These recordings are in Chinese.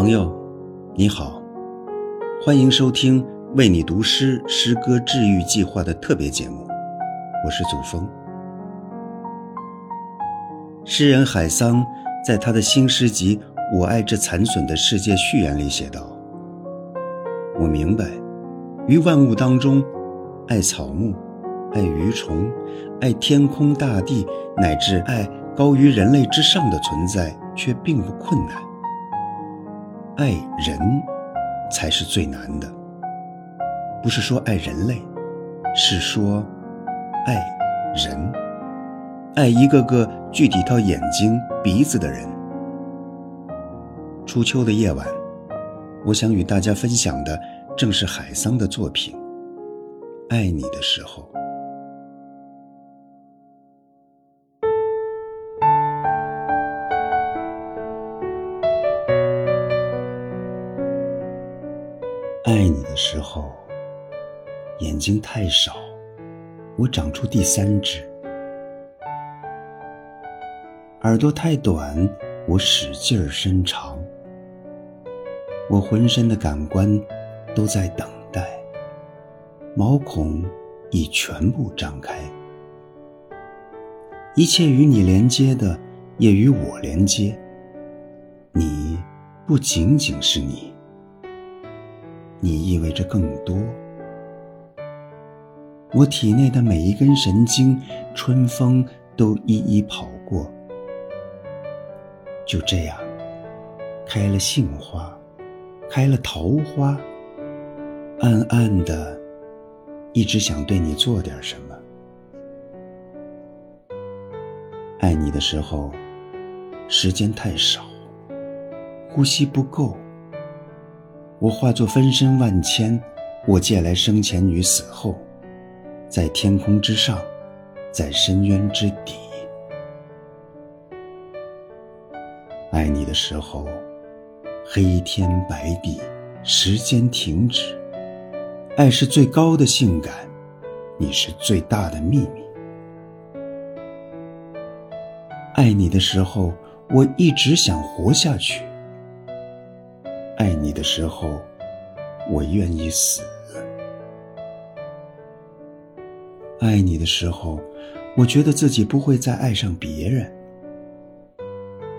朋友，你好，欢迎收听为你读诗诗歌治愈计划的特别节目，我是祖峰。诗人海桑在他的新诗集《我爱这残损的世界》序言里写道：“我明白，于万物当中，爱草木，爱鱼虫，爱天空大地，乃至爱高于人类之上的存在，却并不困难。”爱人才是最难的，不是说爱人类，是说爱人，爱一个个具体到眼睛、鼻子的人。初秋的夜晚，我想与大家分享的正是海桑的作品《爱你的时候》。爱你的时候，眼睛太少，我长出第三只；耳朵太短，我使劲儿伸长。我浑身的感官都在等待，毛孔已全部张开。一切与你连接的，也与我连接。你不仅仅是你。你意味着更多。我体内的每一根神经，春风都一一跑过。就这样，开了杏花，开了桃花。暗暗的，一直想对你做点什么。爱你的时候，时间太少，呼吸不够。我化作分身万千，我借来生前与死后，在天空之上，在深渊之底。爱你的时候，黑天白地，时间停止。爱是最高的性感，你是最大的秘密。爱你的时候，我一直想活下去。的时候，我愿意死；爱你的时候，我觉得自己不会再爱上别人。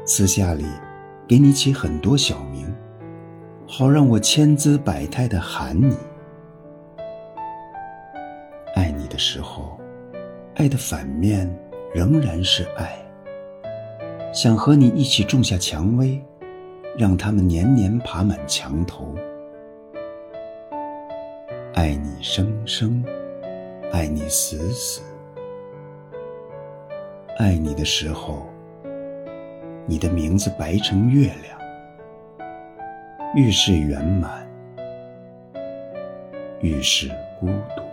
私下里，给你起很多小名，好让我千姿百态的喊你。爱你的时候，爱的反面仍然是爱，想和你一起种下蔷薇。让他们年年爬满墙头，爱你生生，爱你死死，爱你的时候，你的名字白成月亮，愈是圆满，愈是孤独。